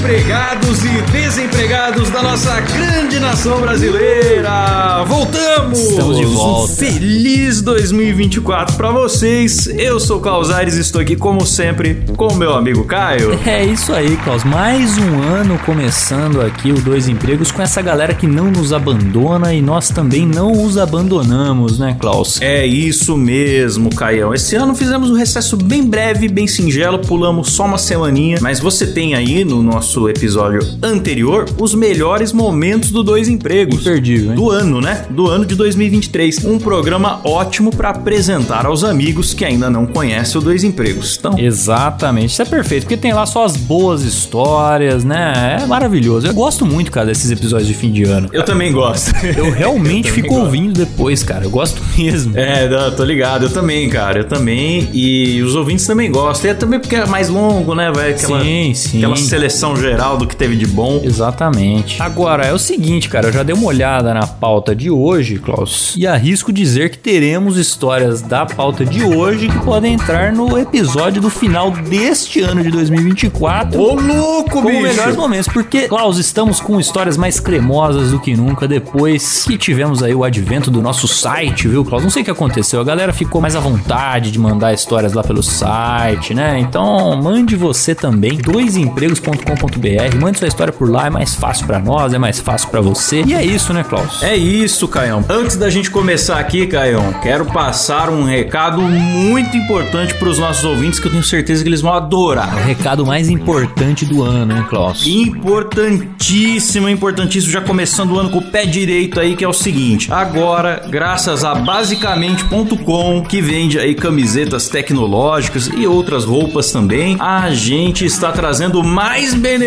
Empregados e desempregados da nossa grande nação brasileira! Voltamos! Estamos de volta. Um feliz 2024 pra vocês. Eu sou o Klaus Aires e estou aqui, como sempre, com o meu amigo Caio. É isso aí, Klaus. Mais um ano começando aqui o Dois Empregos com essa galera que não nos abandona e nós também não os abandonamos, né, Klaus? É isso mesmo, Caião. Esse ano fizemos um recesso bem breve, bem singelo, pulamos só uma semaninha, mas você tem aí no nosso episódio anterior os melhores momentos do Dois Empregos. Imperdível, hein? Do ano, né? Do ano de 2023. Um programa ótimo para apresentar aos amigos que ainda não conhecem o Dois Empregos. Então, Exatamente, isso é perfeito, porque tem lá só as boas histórias, né? É maravilhoso. Eu gosto muito, cara, desses episódios de fim de ano. eu também gosto. Eu realmente Eu fico gosto. ouvindo depois, cara. Eu gosto mesmo. É, não, tô ligado, eu também, cara, eu também, e os ouvintes também gostam, e é também porque é mais longo, né, vai aquela, Sim, sim. aquela seleção geral do que teve de bom. Exatamente. Agora, é o seguinte, cara, eu já dei uma olhada na pauta de hoje, Klaus, e arrisco dizer que teremos histórias da pauta de hoje que podem entrar no episódio do final deste ano de 2024. Ô, louco, bicho! melhores momentos, porque, Klaus, estamos com histórias mais cremosas do que nunca depois que tivemos aí o advento do nosso site, viu, Klaus? Não sei o que aconteceu, a galera ficou mais à vontade de mandar histórias lá pelo site, né? Então, mande você também, doisempregos.com.br, mande sua história por lá, é mais fácil pra nós, é mais fácil pra você. E é isso, né, Klaus? É isso, Caião. Antes da gente começar aqui, Caião, quero passar um recado muito importante pros nossos ouvintes que eu tenho certeza que eles vão adorar. O recado mais importante do ano, hein, Klaus? Importantíssimo, importantíssimo, já começando o ano com o pé direito aí, que é o seguinte. Agora, graças a basicamente.com, que vende aí camisetas tecnológicas e outras roupas também, a gente está trazendo mais benefícios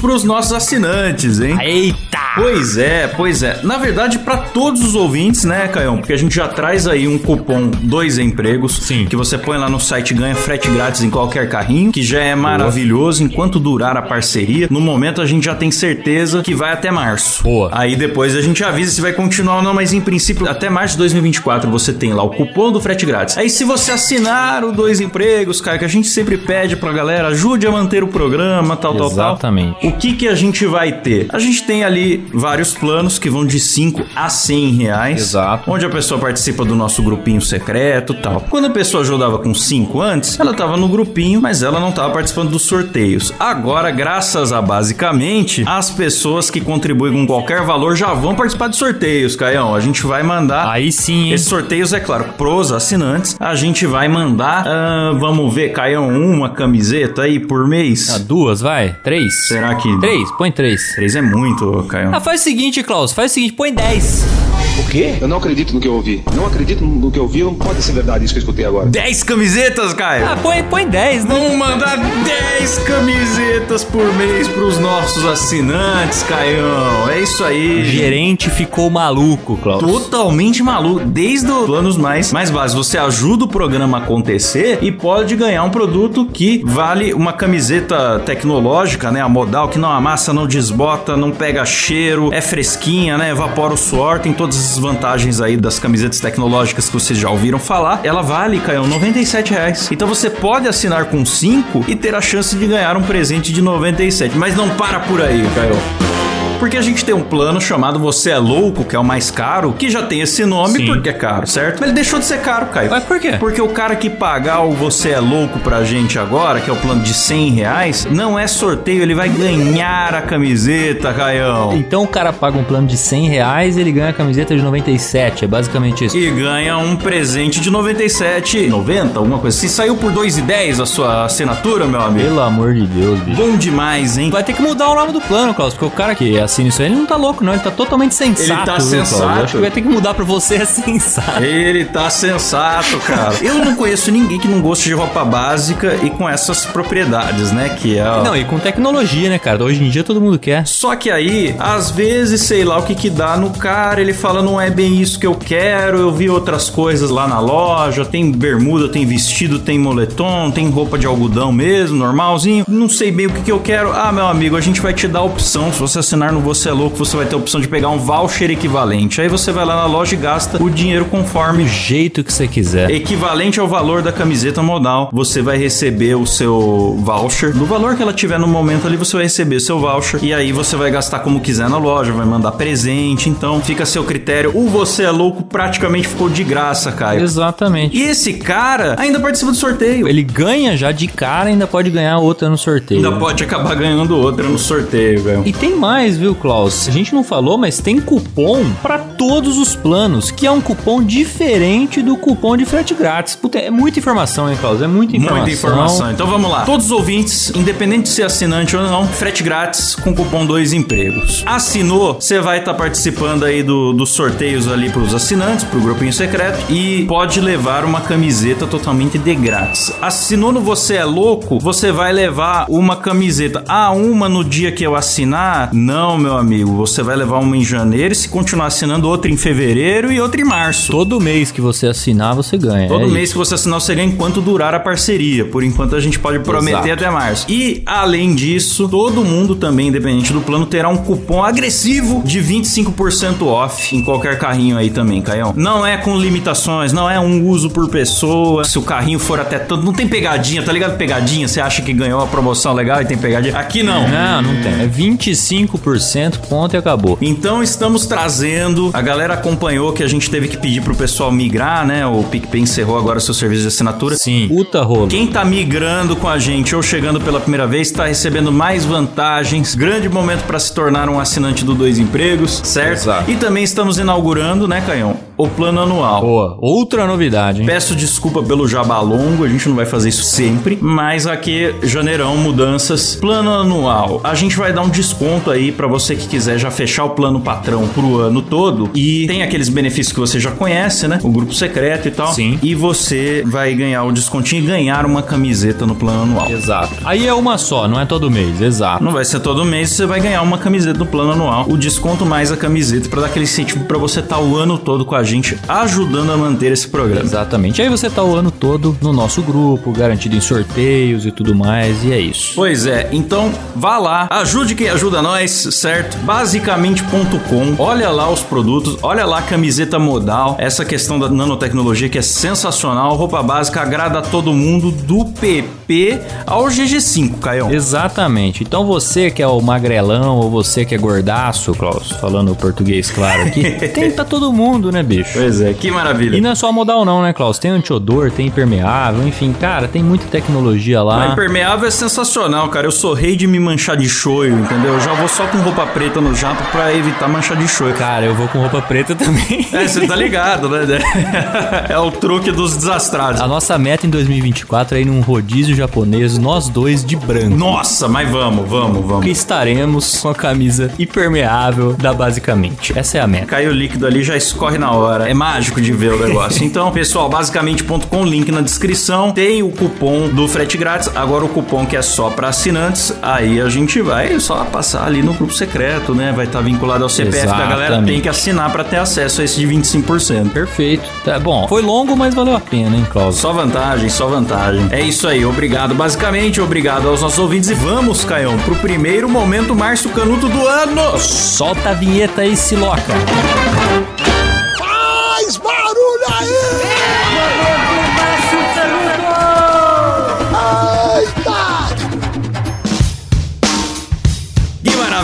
para os nossos assinantes, hein? Eita! Pois é, pois é. Na verdade, para todos os ouvintes, né, Caião? Porque a gente já traz aí um cupom dois empregos. Sim. Que você põe lá no site e ganha frete grátis em qualquer carrinho, que já é maravilhoso enquanto durar a parceria. No momento, a gente já tem certeza que vai até março. Boa. Aí depois a gente avisa se vai continuar ou não, mas em princípio, até março de 2024 você tem lá o cupom do frete grátis. Aí se você assinar o dois empregos, cara, que a gente sempre pede pra galera, ajude a manter o programa, tal, tal, tal. Exatamente. O que que a gente vai ter? A gente tem ali vários planos que vão de 5 a 100 reais. Exato. Onde a pessoa participa do nosso grupinho secreto e tal. Quando a pessoa ajudava com 5 antes, ela tava no grupinho, mas ela não tava participando dos sorteios. Agora, graças a basicamente, as pessoas que contribuem com qualquer valor já vão participar de sorteios, Caião. A gente vai mandar Aí sim, hein? esses sorteios, é claro, pros assinantes. A gente vai mandar, ah, vamos ver, Caião, uma camiseta aí por mês. Ah, duas, vai? Três? Será que. Três, põe três. Três é muito, Caião. Ah, faz o seguinte, Klaus, faz o seguinte, põe 10. O quê? Eu não acredito no que eu ouvi. Não acredito no que eu ouvi. Não pode ser verdade isso que eu escutei agora. 10 camisetas, Caio! Ah, põe, põe 10, né? Vamos mandar 10 camisetas por mês pros nossos assinantes, Caião. É isso O aí. gerente ficou maluco, Klaus. Totalmente maluco. Desde os planos mais, mais básicos. Você ajuda o programa a acontecer e pode ganhar um produto que vale uma camiseta tecnológica, né? A modal, que não amassa, não desbota, não pega cheiro, é fresquinha, né? Evapora o suor, tem todas essas vantagens aí das camisetas tecnológicas que vocês já ouviram falar. Ela vale, Caio, 97 reais. Então você pode assinar com 5 e ter a chance de ganhar um presente de 97. Mas não para por aí, Caio. Porque a gente tem um plano chamado Você é Louco, que é o mais caro, que já tem esse nome Sim. porque é caro, certo? Mas ele deixou de ser caro, Caio. Mas por quê? Porque o cara que pagar o Você é Louco pra gente agora, que é o plano de 100 reais, não é sorteio, ele vai ganhar a camiseta, Caião. Então o cara paga um plano de 100 reais e ele ganha a camiseta de 97. É basicamente isso. E ganha um presente de 97, 90, alguma coisa. Se saiu por 2,10 a sua assinatura, meu amigo. Pelo amor de Deus, bicho. Bom demais, hein? Vai ter que mudar o nome do plano, Klaus, porque o cara que assina isso aí, ele não tá louco, não. Ele tá totalmente sensato. Ele tá viu, sensato. Eu acho que vai ter que mudar pra você é sensato. Ele tá sensato, cara. Eu não conheço ninguém que não goste de roupa básica e com essas propriedades, né? Que é. Não, e com tecnologia, né, cara? Hoje em dia todo mundo quer. Só que aí, às vezes, sei lá o que que dá no cara, ele fala, não é bem isso que eu quero, eu vi outras coisas lá na loja, tem bermuda, tem vestido, tem moletom, tem roupa de algodão mesmo, normalzinho, não sei bem o que que eu quero. Ah, meu amigo, a gente vai te dar a opção, se você assinar no Você é Louco, você vai ter a opção de pegar um voucher equivalente. Aí você vai lá na loja e gasta o dinheiro conforme Do jeito que você quiser. equivalente ao valor da camiseta modal, você vai receber o seu voucher. Do valor que ela tiver no momento ali, você vai receber o seu voucher. E aí você vai gastar como quiser na loja, vai mandar presente. Então fica a seu critério. O Você é Louco praticamente ficou de graça, Caio. Exatamente. E esse cara ainda participa do sorteio. Ele ganha já de cara ainda pode ganhar outra no sorteio. ainda pode acabar ganhando outra no sorteio, velho. E tem mais, viu, Klaus? A gente não falou, mas tem cupom pra todos os planos, que é um cupom diferente do cupom de frete grátis. Puta, é muita informação, hein, Klaus? É muita informação. Muita informação. Então vamos lá. Todos os ouvintes, independente de ser assinante ou não, frete grátis com cupom dois empregos. Assinou, você vai estar participando aí do- dos sorteios ali pros assinantes, pro grupinho secreto e pode levar uma camiseta totalmente de grátis. Assinou no Você é Louco, você vai levar uma camiseta. Ah, uma no dia que eu assinar? Não, meu amigo. Você vai levar uma em janeiro e se continuar assinando outra em fevereiro e outra em março. Todo mês que você assinar, você ganha. Todo é mês que você assinar, você ganha enquanto durar a parceria. Por enquanto, a gente pode prometer Exato. até março. E, além disso, todo mundo também, independente do plano, terá um cupom agressivo de 25% off em qualquer carrinho aí também, Caião. Não é com limitações, não é um uso por pessoa. Se o carrinho for até tanto. Não tem pegadinha, tá ligado? Pegadinha, você acha que ganhou uma promoção legal e tem pegadinha? Aqui não. Não, não tem. É 25%, ponto e acabou. Então estamos trazendo, a galera acompanhou que a gente teve que pedir pro pessoal migrar, né? O PicPay encerrou agora seu serviço de assinatura. Sim. Puta rolo. Quem tá migrando com a gente ou chegando pela primeira vez tá recebendo mais vantagens. Grande momento para se tornar um assinante do Dois Empregos, certo? Exato. E também estamos inaugurando, né, Canhão? O plano anual. Boa. Outra novidade, hein? Peço desculpa pelo jabá longo, a gente não vai fazer isso sempre, mas aqui, janeirão, mudanças. Plano anual. A gente vai dar um desconto aí pra você que quiser já fechar o plano patrão pro ano todo e tem aqueles benefícios que você já conhece, né? O grupo secreto e tal. Sim. E você vai ganhar o descontinho e ganhar uma camiseta no plano anual. Exato. Aí é uma só, não é todo mês. Exato. Não vai ser todo mês, você vai ganhar uma camiseta no plano anual. O desconto mais a camiseta pra dar aquele incentivo pra você estar o ano todo com a gente, ajudando a manter esse programa. Exatamente. Aí você tá o ano todo no nosso grupo, garantido em sorteios e tudo mais, e é isso. Pois é, então vá lá, ajude quem ajuda nós, certo? Basicamente.com, olha lá os produtos, olha lá a camiseta modal, essa questão da nanotecnologia que é sensacional, roupa básica agrada a todo mundo, do PP ao GG5, Caião. Exatamente. Então você que é o magrelão ou você que é gordaço, Klaus, falando o português claro aqui, tem pra todo mundo, né, bicho? Pois é, que maravilha. E não é só modal não, né, Klaus? Tem antiodor, tem impermeável, enfim, cara, tem muita tecnologia lá. impermeável é sensacional, cara. Eu sou rei de me manchar de choio, entendeu? Eu já vou só com roupa preta no jato pra evitar manchar de choio. Cara, eu vou com roupa preta também. É, você tá ligado, né? É o truque dos desastrados. A nossa meta em 2024 é ir num rodízio japonês, nós dois de branco. Nossa, mas vamos, vamos, Que vamos. estaremos com a camisa impermeável da Basicamente. Essa é a meta. Caiu o líquido ali, já escorre na hora. É mágico de ver o negócio. Então, pessoal, basicamente.com, link na descrição. Tem o cupom do frete grátis. Agora o cupom que é só pra assinantes. Aí a gente vai só passar ali no grupo secreto, né? Vai estar vinculado ao CPF da galera. Exatamente. Tem que assinar pra ter acesso a esse de 25%. Perfeito. Tá bom. Foi longo, mas valeu a pena, hein, Klaus? Só vantagem, só vantagem. É isso aí, obrigado basicamente, obrigado aos nossos ouvintes e vamos, Caião, pro primeiro momento Márcio Canuto do ano. Solta a vinheta aí, Siloca.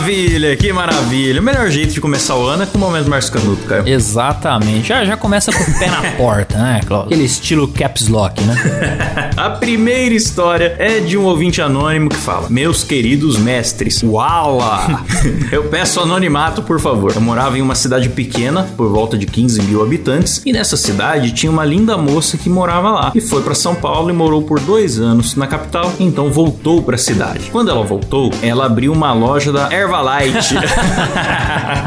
Maravilha! que maravilha. O melhor jeito de começar o ano é com o momento Márcio Canuto, cara. Exatamente. Já, já começa com o pé na porta, né, Klaus? Aquele estilo caps lock, né? A primeira história é de um ouvinte anônimo que fala: Meus queridos mestres, uala! Eu peço anonimato, por favor. Eu morava em uma cidade pequena, por volta de 15 mil habitantes, e nessa cidade tinha uma linda moça que morava lá. E foi pra São Paulo e morou por dois anos na capital, então voltou pra cidade. Quando ela voltou, ela abriu uma loja da Herbalife.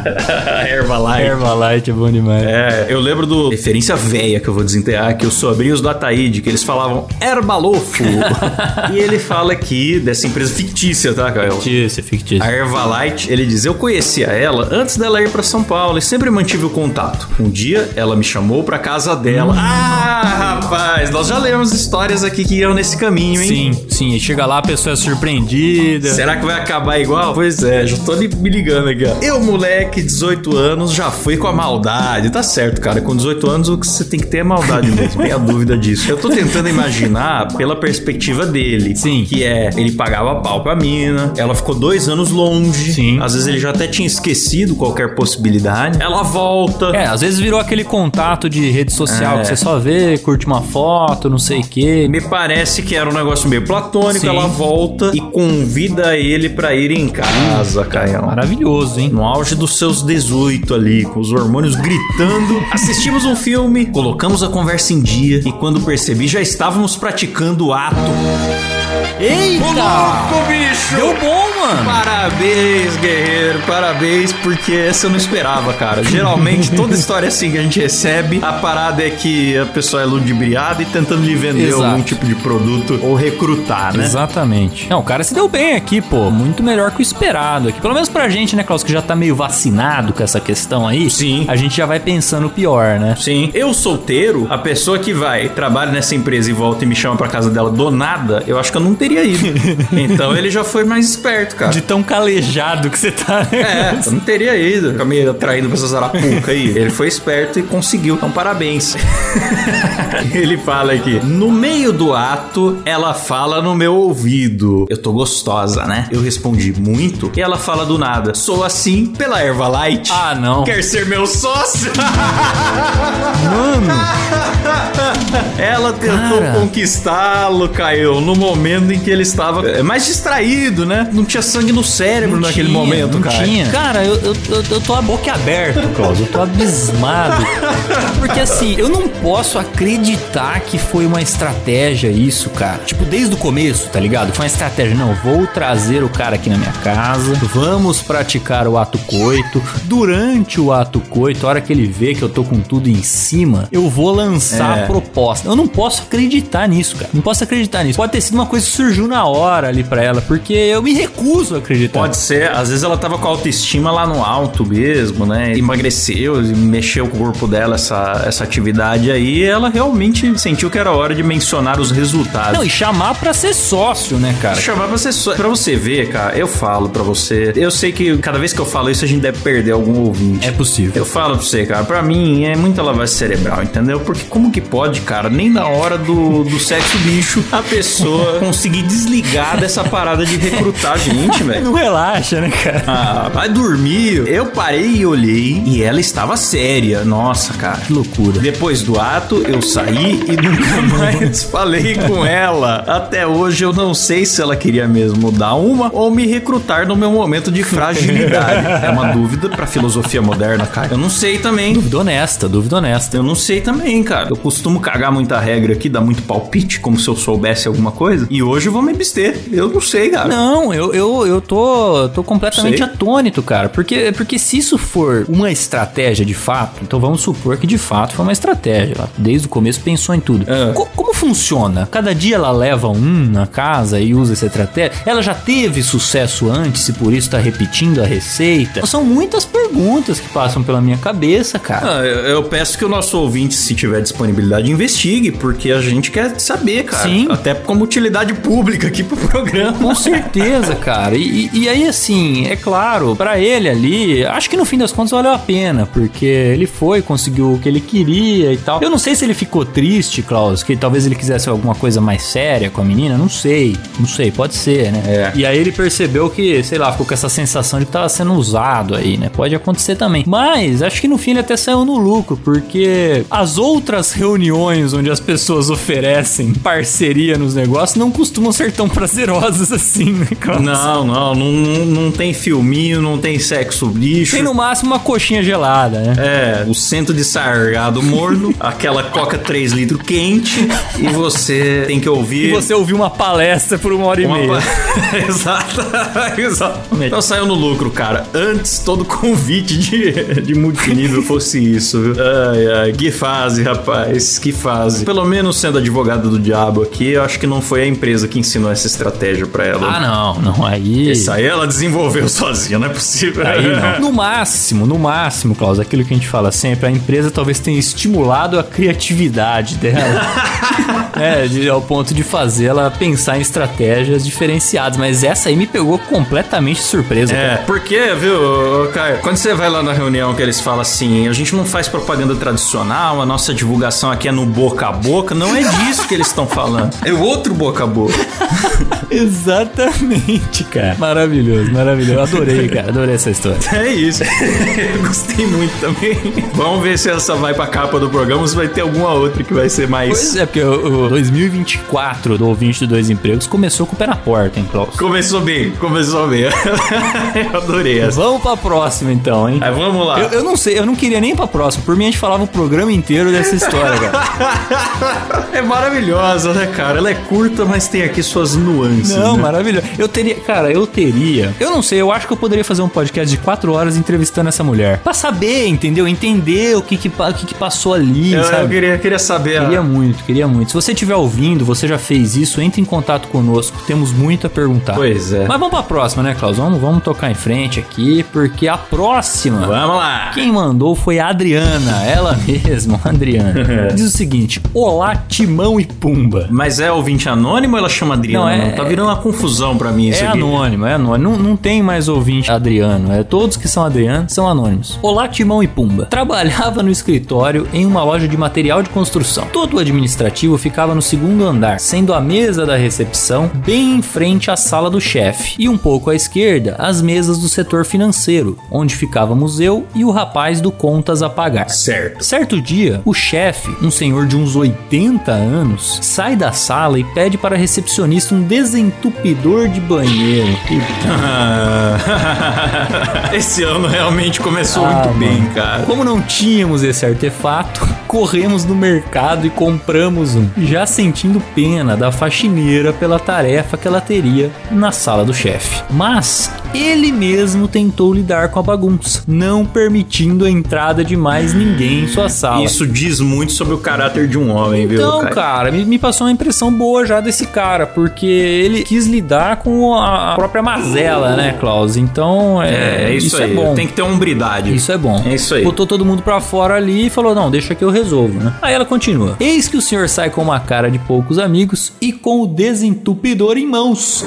Herbalife. Herbalife é bom demais. É, eu lembro do referência velha que eu vou desenterrar, que os sobrinhos do Ataíde, que eles falavam Herbalofo. e ele fala aqui dessa empresa fictícia, tá, Caio? Fictício, fictício. A Herbalife, ele diz: Eu conhecia ela antes dela ir pra São Paulo e sempre mantive o contato. Um dia ela me chamou pra casa dela. Ah, rapaz, nós já lemos histórias aqui que iam nesse caminho, hein? Sim, sim. E chega lá, a pessoa é surpreendida. Será que vai acabar igual? Pois é, já tô me ligando aqui, ó. Eu, moleque, 18 anos, já fui com a maldade. Tá certo, cara. Com 18 anos, o que você tem que ter é maldade mesmo. Tenha dúvida disso. Eu tô tentando imaginar pela perspectiva dele. Sim. Que é, ele pagava pau pra mina, ela ficou dois anos longe. Sim. Às vezes ele já até tinha esquecido qualquer possibilidade. Ela volta. É, às vezes virou aquele contato de rede social É. que você só vê, curte uma foto, não sei o quê. Me parece que era um negócio meio platônico. Sim. Ela volta e convida ele pra ir em casa, Caião. Maravilhoso, hein? No auge dos seus 18 ali, com os hormônios gritando, assistimos um filme, colocamos a conversa em dia e quando percebi já estávamos praticando o ato. Eita! Louco, bicho! Deu bom, mano! Parabéns, guerreiro, parabéns, porque essa eu não esperava, cara. Geralmente, toda história assim que a gente recebe, a parada é que a pessoa é ludibriada e tentando lhe vender Exato. algum tipo de produto ou recrutar, né? Exatamente. Não, o cara se deu bem aqui, pô. Muito melhor que o esperado aqui. Pelo menos pra gente, né, Klaus, que já tá meio vacinado com essa questão aí. Sim. A gente já vai pensando o pior, né? Sim. Eu solteiro, a pessoa que vai, trabalha nessa empresa e volta e me chama pra casa dela do nada, eu acho que eu não teria ido. então ele já foi mais esperto, cara. De tão calejado que você tá. né? É, eu não teria ido. Fica meio atraído pra essa zarapuca aí. Ele foi esperto e conseguiu. Então, parabéns. Ele fala aqui. No meio do ato, ela fala no meu ouvido. Eu tô gostosa, né? Eu respondi muito. E ela fala do nada. Sou assim pela Ervalite. Ah, não. Quer ser meu sócio? Mano, Ela tentou conquistá-lo, Caio, no momento em que ele estava é, mais distraído, né? Não tinha sangue no cérebro não naquele tinha, momento, não cara. tinha. Cara, eu, eu, eu, eu tô a boca aberta, Klaus. Eu tô abismado. Porque assim, eu não posso acreditar que foi uma estratégia isso, cara. Tipo, desde o começo, tá ligado? Foi uma estratégia. Não, vou trazer o cara aqui na minha casa. Vamos praticar o ato coito. Durante o ato coito, a hora que ele vê que eu tô com tudo em cima, eu vou lançar É. a proposta. Eu não posso acreditar nisso, cara. Não posso acreditar nisso. Pode ter sido uma coisa que surgiu na hora ali pra ela, porque eu me recuso a acreditar. Pode ser, às vezes ela tava com a autoestima lá no alto mesmo, né? Emagreceu, mexeu com o corpo dela essa, essa atividade aí, e ela realmente sentiu que era hora de mencionar os resultados. Não, e chamar pra ser sócio, né, cara? Chamar pra você, só- pra você ver, cara, eu falo pra você. Eu sei que cada vez que eu falo isso, a gente deve perder algum ouvinte. É possível. Eu falo pra você, cara, pra mim é muita lavagem cerebral, entendeu? Porque como que pode, cara, nem na hora do, do sexo bicho, a pessoa conseguir desligar dessa parada de recrutar gente, velho? Não relaxa, né, cara? Ah, vai dormir. Eu parei e olhei e ela estava séria. Nossa, cara. Que loucura. Depois do ato, eu saí e nunca mais falei com ela. Até hoje eu não sei se ela queria mesmo dar uma ou me recrutar no meu momento de fragilidade. É uma dúvida pra filosofia moderna, cara. Eu não sei também. Dúvida honesta, dúvida honesta. Eu não sei também, cara. Eu costumo cagar muita regra aqui, dar muito palpite, como se eu soubesse alguma coisa. E hoje eu vou me abster. Eu não sei, cara. Não, eu, eu, eu tô, tô completamente Sei. atônito, cara. Porque, porque se isso for uma estratégia de fato, então vamos supor que de fato foi uma estratégia. Ela desde o começo pensou em tudo. É. Co- como funciona? Cada dia ela leva um na casa e usa essa estratégia? Ela já teve sucesso antes e por isso tá repetindo a receita? São muitas perguntas que passam pela minha cabeça, cara. Ah, eu, eu peço que o nosso ouvinte, se tiver disponibilidade, investigue, porque a gente quer saber, cara. Sim. Até como utilidade pública aqui pro programa. Com certeza, cara. E, e- aí, assim, é claro, pra ele ali, acho que no fim das contas valeu a pena, porque ele foi, conseguiu o que ele queria e tal. Eu não sei se ele ficou triste, Klaus, que talvez ele quisesse alguma coisa mais séria com a menina, não sei, não sei, pode ser, né? É. E aí ele percebeu que, sei lá, ficou com essa sensação de que tava sendo usado aí, né? Pode acontecer também. Mas acho que no fim ele até saiu no lucro, porque as outras reuniões onde as pessoas oferecem parceria nos negócios não costumam ser tão prazerosas assim, né? Não, não, não, não, tem filminho, não tem sexo lixo. Tem no máximo uma coxinha gelada, né? É, o centro de sargado morno, aquela coca 3 litros quente, e você tem que ouvir. E você ouviu uma palestra por uma hora e Uma meia. pa- Exato, exatamente. Então saiu no lucro, cara. Antes todo convite de, de multinível fosse isso, viu? Ai, ai, que fase, rapaz, que fase. Pelo menos sendo advogado do diabo aqui, eu acho que não foi a empresa que ensinou essa estratégia pra ela. Ah, não, não, aí. Isso aí ela desenvolveu sozinha, não é possível. Aí não. No máximo, no máximo, Klaus, aquilo que a gente fala sempre, a empresa talvez tenha estimulado a criatividade dela. é, de- ao ponto de fazer ela pensar em estratégias diferenciadas. Mas essa aí me pegou completamente de surpresa. É, cara. porque, viu, Caio, quando você vai lá na reunião que eles falam assim, a gente não faz propaganda tradicional, a nossa divulgação aqui é no boca a boca, não é disso que eles estão falando. É outro boca a boca. Exatamente, cara. Maravilhoso, maravilhoso. Adorei, cara. Adorei essa história. É isso. Gostei muito também. Vamos ver se essa vai pra capa do programa ou se vai ter alguma outra que vai ser mais. Pois é, porque o, o 2024 do ouvinte de dois empregos começou com o pé na porta, hein, Klaus? Começou bem, começou bem. Eu adorei essa. Vamos pra próxima, então, hein? Aí vamos lá. Eu, eu não sei, eu não queria nem pra próxima. Por mim, a gente falava o programa inteiro dessa história, cara. É maravilhosa, né, cara? Ela é curta, mas tem aqui suas nuances. Não, né? maravilhoso. Eu teria, cara, eu teria. Eu não sei, eu acho que eu poderia fazer um podcast de quatro horas entrevistando essa mulher. Pra saber, entendeu? Entender o que que, o que, que passou ali, Eu, eu queria, queria saber. Queria muito, queria muito. Se você estiver ouvindo, você já fez isso, entre em contato conosco. Temos muito a perguntar. Pois é. Mas vamos pra próxima, né, Klaus? Vamos, vamos tocar em frente aqui, porque a próxima. Vamos lá. Quem mandou foi a Adriana, ela mesma, a Adriana. Diz o seguinte: Olá, Timão e Pumba. Mas é ouvinte anônimo ou ela chama Adriana? Não, é- Tá virando uma confusão pra mim isso É aqui. anônimo, é anônimo. Não, não tem mais ouvinte Adriano. É todos que são Adriano são anônimos. Olá, Timão e Pumba. Trabalhava no escritório em uma loja de material de construção. Todo o administrativo ficava no segundo andar, sendo a mesa da recepção bem em frente à sala do chefe e um pouco à esquerda as mesas do setor financeiro, onde ficávamos eu e o rapaz do contas a pagar. Certo. Certo dia, o chefe, um senhor de uns 80 anos, sai da sala e pede para a recepcionista um desentupidor de banheiro. Esse ano realmente começou Ah, muito mano. bem, cara. Como não tínhamos esse artefato, corremos no mercado e compramos um, já sentindo pena da faxineira pela tarefa que ela teria na sala do chefe. Mas ele mesmo tentou lidar com a bagunça, não permitindo a entrada de mais ninguém em sua sala. Isso diz muito sobre o caráter de um homem, viu? Então, cara, me, me passou uma impressão boa já desse cara, porque ele quis lidar com a, própria mazela, né, Klaus? Então, é, É, é isso, aí. é bom. Tem que ter hombridade. Isso é bom. É isso aí. Botou todo mundo pra fora ali e falou: não, deixa que eu resolvo, né? Aí ela continua. Eis que o senhor sai com uma cara de poucos amigos e com o desentupidor em mãos.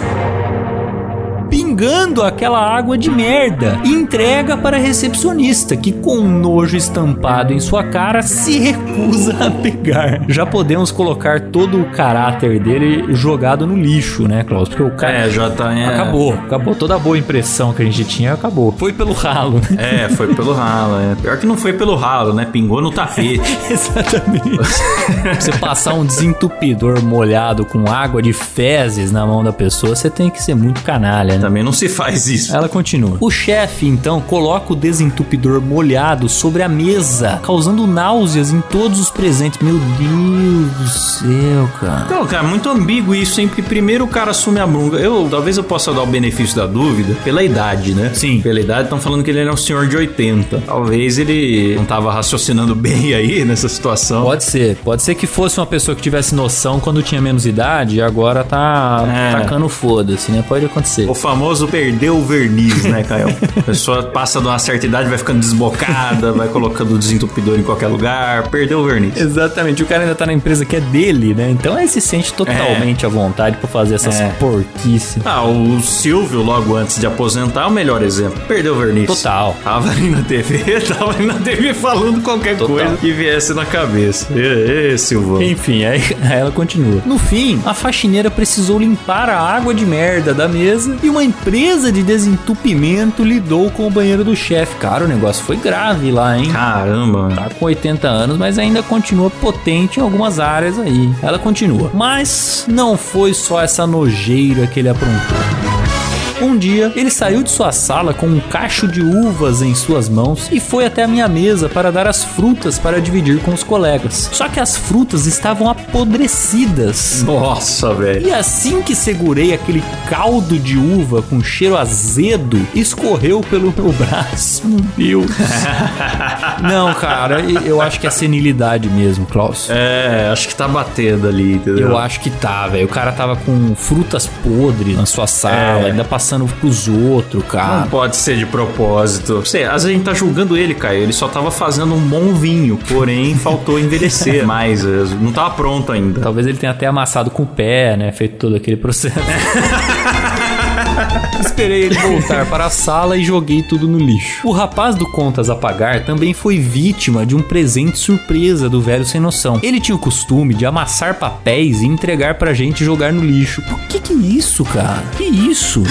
Pingando aquela água de merda. E entrega para a recepcionista, que com um nojo estampado em sua cara se recusa a pegar. Já podemos colocar todo o caráter dele jogado no lixo, né, Klaus? Porque o cara. É, já tá. É, Acabou, acabou. Toda a boa impressão que a gente tinha acabou. Foi pelo ralo, né? É, foi pelo ralo. É. Pior que não foi pelo ralo, né? Pingou no tapete. Exatamente. você passar um desentupidor molhado com água de fezes na mão da pessoa, você tem que ser muito canalha, né? Também não se faz isso. Ela continua. O chefe, então, coloca o desentupidor molhado sobre a mesa, causando náuseas em todos os presentes. Meu Deus do céu, cara. Então, cara, muito ambíguo isso, hein? Porque primeiro o cara assume a bronca. Eu, talvez eu possa dar o benefício da dúvida pela idade, né? Sim. Pela idade, estão falando que ele era um senhor de 80. Talvez ele não tava raciocinando bem aí nessa situação. Pode ser, pode ser que fosse uma pessoa que tivesse noção quando tinha menos idade e agora tá É. tacando foda-se, né? Pode acontecer. O famoso famoso perder o verniz, né, Caio? A pessoa passa de uma certa idade, vai ficando desbocada, vai colocando o desentupidor em qualquer lugar, perdeu o verniz. Exatamente, o cara ainda tá na empresa que é dele, né? Então ele se sente totalmente à vontade pra fazer essas É. porquices. Ah, o Silvio, logo antes de aposentar, é o melhor exemplo. Perdeu o verniz. Total. Tava ali na TV, tava ali na TV falando qualquer Total. coisa que viesse na cabeça. Ê, ê, Silvão. Enfim, aí, aí ela continua. No fim, a faxineira precisou limpar a água de merda da mesa e uma empresa de desentupimento lidou com o banheiro do chefe. Cara, o negócio foi grave lá, hein? Caramba. Tá com 80 anos, mas ainda continua potente em algumas áreas aí. Ela continua. Mas não foi só essa nojeira que ele aprontou. Um dia, ele saiu de sua sala com um cacho de uvas em suas mãos e foi até a minha mesa para dar as frutas para dividir com os colegas. Só que as frutas estavam apodrecidas. Nossa, velho. E assim que segurei aquele caldo de uva com cheiro azedo, escorreu pelo meu braço. Meu Deus. Não, cara, eu acho que é senilidade mesmo, Klaus. É, acho que tá batendo ali, entendeu? Eu acho que tá, velho. O cara tava com frutas podres na sua sala, É. ainda passando pros outros, Não cara. pode ser de propósito. Sei, às vezes a gente tá julgando ele, Caio. Ele só tava fazendo um bom vinho, porém faltou envelhecer mais. Não tava pronto ainda. Talvez ele tenha até amassado com o pé, né? Feito todo aquele processo. Esperei ele voltar para a sala e joguei tudo no lixo. O rapaz do Contas a Pagar também foi vítima de um presente surpresa do velho sem noção. Ele tinha o costume de amassar papéis e entregar pra gente jogar no lixo. Por que que isso, cara? Que isso?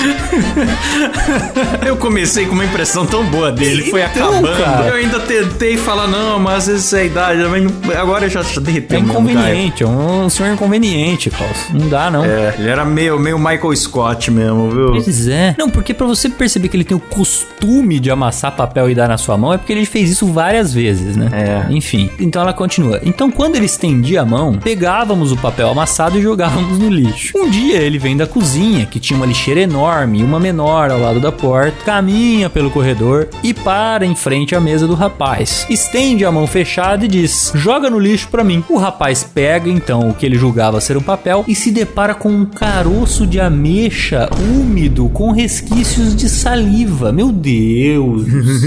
Eu comecei com uma impressão tão boa dele, foi Então, acabando. cara. Eu ainda tentei falar, não, mas às vezes é a idade, agora já É derreteu. mesmo, inconveniente, é um senhor inconveniente, Klaus. Não dá, não. É, ele era meio, meio Michael Scott mesmo, viu? Pois é. Não, porque pra você perceber que ele tem o costume de amassar papel e dar na sua mão, é porque ele fez isso várias vezes, né? É. Enfim. Então ela continua. Então quando ele estendia a mão, pegávamos o papel amassado e jogávamos no lixo. Um dia ele vem da cozinha, que tinha uma lixeira enorme e uma menor ao lado da porta, caminha pelo corredor e para em frente à mesa do rapaz. Estende a mão fechada e diz: Joga no lixo pra mim. O rapaz pega então o que ele julgava ser um papel e se depara com um caroço de ameixa úmido com resquícios de saliva. Meu Deus.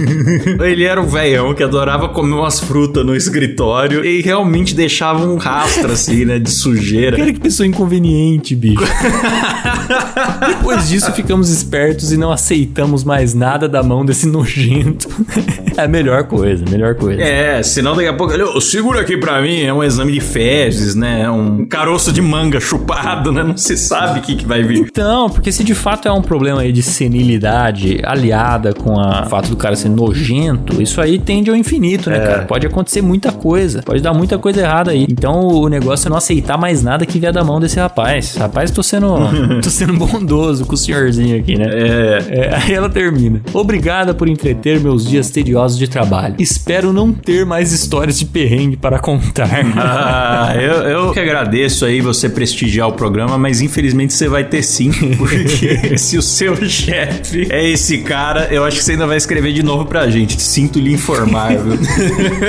Ele era o velhão que adorava comer umas frutas no escritório e realmente deixava um rastro assim, né, de sujeira. Cara, que pessoa inconveniente, bicho. Depois disso, ficamos espertos e não aceitamos mais nada da mão desse nojento. É a melhor coisa, melhor coisa. É, senão daqui a pouco ele, "Ô, segura aqui pra mim, é um exame de fezes, né? Um caroço de manga chupado, né? Não se sabe o que, que vai vir. Então, porque se de fato é um problema aí de senilidade aliada com a- o fato do cara ser nojento, isso aí tende ao infinito, né, cara? Pode acontecer muita coisa, pode dar muita coisa errada aí. Então o negócio é não aceitar mais nada que vier da mão desse rapaz. Rapaz, tô sendo, tô sendo bondoso com o senhorzinho aqui, né? É. É, aí ela termina. Obrigada por entreter meus dias tediosos de trabalho. Espero não ter mais histórias de perrengue para contar. Ah, eu, eu que agradeço aí você prestigiar o programa, mas infelizmente você vai ter sim, porque se o seu chefe é esse cara, eu acho que você ainda vai escrever de novo pra gente. Sinto lhe informar, viu?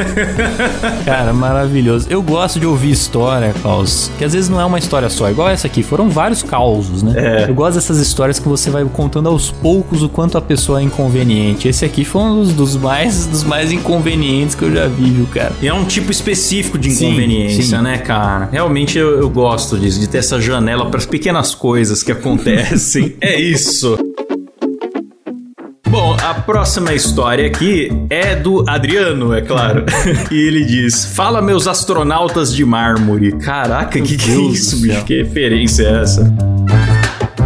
Cara, maravilhoso. Eu gosto de ouvir história, Klaus, que às vezes não é uma história só, igual essa aqui. Foram vários causos, né? É. Eu gosto dessas histórias que você vai contando aos poucos o quanto a pessoa é inconveniente. Esse aqui foi um dos, dos mais, dos mais inconvenientes que eu já vi, viu, cara? E é um tipo específico de Sim, inconveniência, sim. né, cara? Realmente eu, eu gosto disso, de ter essa janela para as pequenas coisas que acontecem. é isso. Bom, a próxima história aqui é do Adriano, é claro. e ele diz: Fala, meus astronautas de mármore. Caraca, que que é isso, bicho? Que referência é essa?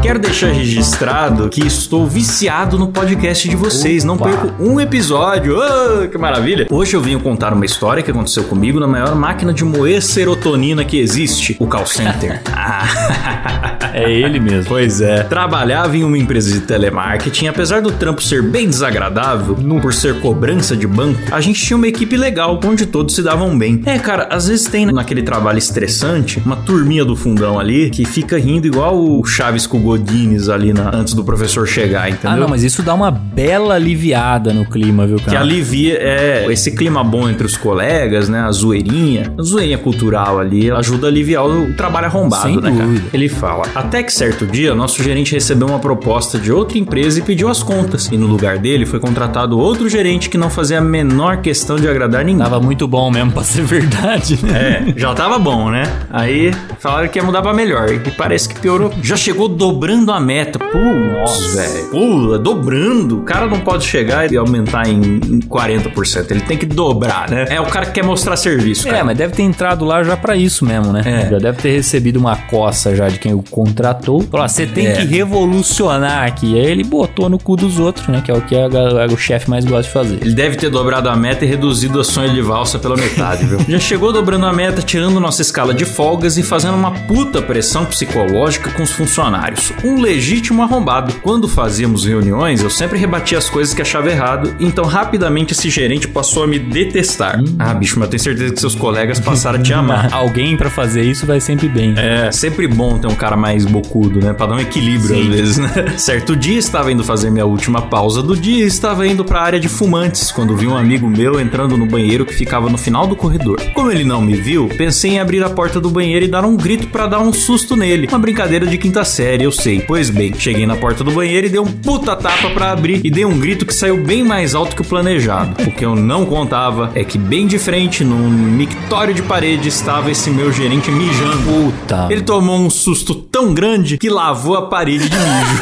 Quero deixar registrado que estou viciado no podcast de vocês. Não Opa. perco um episódio. Ah, que maravilha! Hoje eu venho contar uma história que aconteceu comigo na maior máquina de moer serotonina que existe, o call center. É ele mesmo. Pois é. Trabalhava em uma empresa de telemarketing, apesar do trampo ser bem desagradável, por ser cobrança de banco, a gente tinha uma equipe legal, onde todos se davam bem. É, cara, às vezes tem naquele trabalho estressante, uma turminha do fundão ali, que fica rindo igual o Chaves com o godines ali na- antes do professor chegar, entendeu? Ah, não, mas isso dá uma bela aliviada no clima, viu, Que cara? alivia é, esse clima bom entre os colegas, né? A zoeirinha, a zoeirinha cultural ali, ajuda a aliviar o trabalho arrombado, Sem né, cara? dúvida. Ele fala: Até que certo dia, nosso gerente recebeu uma proposta de outra empresa e pediu as contas. E no lugar dele foi contratado outro gerente que não fazia a menor questão de agradar ninguém. Tava muito bom mesmo pra ser verdade, né? É, já tava bom, né? Aí falaram que ia mudar pra melhor. E parece que piorou. Já chegou dobrando a meta. Putz, velho. Pô, dobrando. O cara não pode chegar e aumentar em em 40%. Ele tem que dobrar, né? É o cara que quer mostrar serviço, É, cara. mas deve ter entrado lá já pra isso mesmo, né? É. Já deve ter recebido uma coça já de quem o contratou. Falou, ah, você tem É. que revolucionar aqui. Aí ele botou no cu dos outros, né? Que é o que a ga- o chefe mais gosta de fazer. Ele deve ter dobrado a meta e reduzido a sonho de valsa pela metade, viu? Já chegou dobrando a meta, tirando nossa escala de folgas e fazendo uma puta pressão psicológica com os funcionários. Um legítimo arrombado. Quando fazíamos reuniões, eu sempre rebatia as coisas que achava errado, então rapidamente esse gerente passou a me detestar. Ah, bicho, mas eu tenho certeza que seus colegas passaram a te amar. Alguém pra fazer isso vai sempre bem. É, sempre bom ter um cara mais bocudo, né? Pra dar um equilíbrio Sim. às vezes, né? Certo dia estava indo fazer minha última pausa do dia e estava indo pra área de fumantes quando vi um amigo meu entrando no banheiro que ficava no final do corredor. Como ele não me viu, pensei em abrir a porta do banheiro e dar um grito pra dar um susto nele. Uma brincadeira de quinta série, eu sei. Pois bem, cheguei na porta do banheiro e dei um puta tapa pra abrir e dei um grito que saiu bem mais alto que o planejado. O que eu não contava é que bem de frente, num mictório de parede, estava esse meu gerente mijando. Puta. Ele tomou um susto tão grande que lavou a parede de mijo.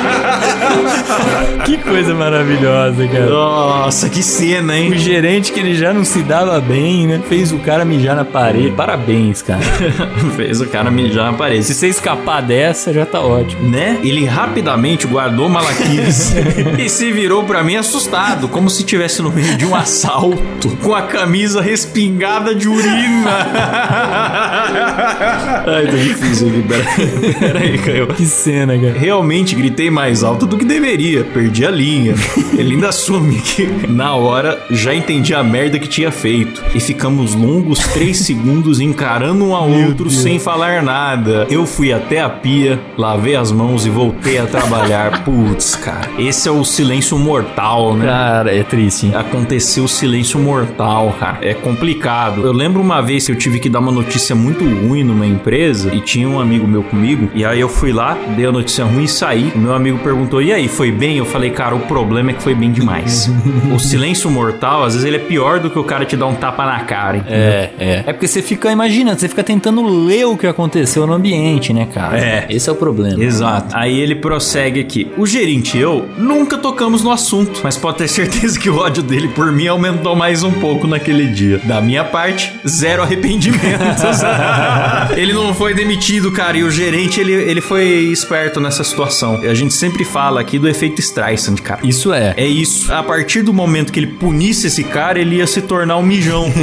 Que coisa maravilhosa, cara. Nossa, que cena, O hein? gerente que ele já não se dava bem, né? Fez o cara mijar na parede. Parabéns, cara. Fez o cara mijar na parede. Se você escapar dessa, já tá ótimo. Né? Ele rapidamente guardou malaquias e se virou pra mim assustado, como se estivesse no meio de um assalto, com a camisa respingada de urina. Ai, tá difícil aqui, peraí. Peraí, caiu. Que cena, cara. Realmente gritei mais alto do que deveria, perdi a linha. Ele ainda assume que, na hora, já entendi a merda que tinha feito. E ficamos longos três segundos encarando um ao outro sem falar nada. Eu fui até a pia, lavei as mãos e voltei a trabalhar. Putz, cara, esse é o silêncio mortal, né? Cara, é triste. hein? Aconteceu o silêncio mortal, cara. É complicado. Eu lembro uma vez que eu tive que dar uma notícia muito ruim numa empresa e tinha um amigo meu comigo. E aí eu fui lá, dei a notícia ruim e saí. O meu amigo perguntou: E aí, foi bem? Eu falei, cara, o problema é que foi bem demais. o silêncio mortal, às vezes, ele é pior do que o cara te dar um tapa na cara, entendeu? É, é. É porque você fica imaginando, você fica tentando ler o que aconteceu no ambiente, né, cara? É. Esse é o problema. Exato. Aí ele prossegue aqui. O gerente e eu nunca tocamos no assunto, mas pode ter certeza que o ódio dele por mim aumentou mais um pouco naquele dia. Da minha parte, zero arrependimentos. ele não foi demitido, cara, e o gerente, ele, ele foi esperto nessa situação. A gente sempre fala aqui do efeito Streisand, cara. Isso é. É isso. A partir do momento que ele punisse esse cara, ele ia se tornar um mijão.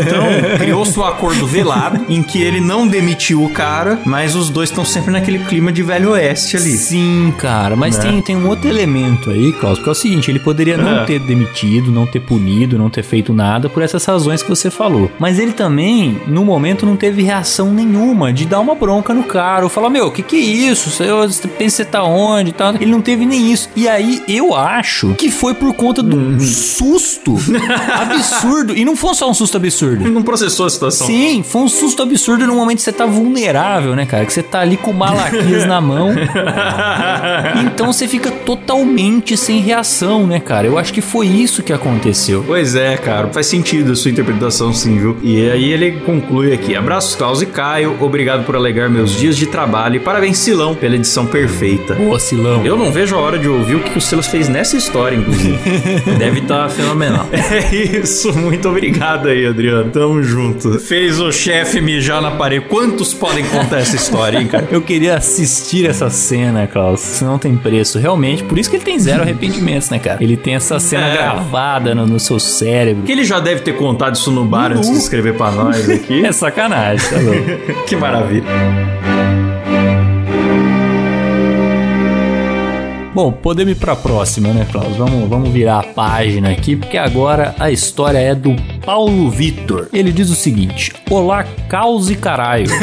Então, criou-se um acordo velado em que ele não demitiu o cara, mas os dois estão sempre naquele clima de velho oeste ali. Sim, cara, mas Né? tem, tem um outro elemento aí, Klaus, que é o seguinte: ele poderia não É. ter demitido, não ter punido, não ter feito nada por essas razões que você falou. Mas ele também, no momento, não teve reação nenhuma de dar uma bronca no cara, ou falar: Meu, o que, que é isso? Você, pensa que você tá onde e tal. Ele não teve nem isso. E aí eu acho que foi por conta do Uhum. susto absurdo. E não foi só um susto absurdo. Ele não processou a situação. Sim, foi um susto absurdo no momento que você tá vulnerável, né, cara? Que você tá ali com malaquias na mão. Então você fica totalmente sem reação, né, cara? Eu acho que foi isso que aconteceu. Pois é, cara, faz sentido a sua interpretação sim, viu? E aí ele conclui aqui: Abraços, Klaus e Caio, obrigado por alegrar meus dias de trabalho e parabéns, Silão, pela edição perfeita. Ô, Silão. Eu não vejo a hora de ouvir o que o Silas fez nessa história, inclusive. Deve estar fenomenal. É isso, muito obrigado aí, Adriano. Tamo junto. Fez o chefe mijar na parede. Quantos podem contar essa história, hein, cara? Eu queria assistir essa cena, Klaus. Isso não tem preço, realmente. Por isso que ele tem zero arrependimentos, né, cara? Ele tem essa cena É. gravada no, no seu cérebro. Que ele já deve ter contado isso no bar antes de escrever pra nós aqui. É sacanagem, tá louco? que maravilha. Bom, podemos ir pra próxima, né, Klaus? Vamos, vamos virar a página aqui, porque agora a história é do Paulo Vitor. Ele diz o seguinte: Olá, caos e caralho.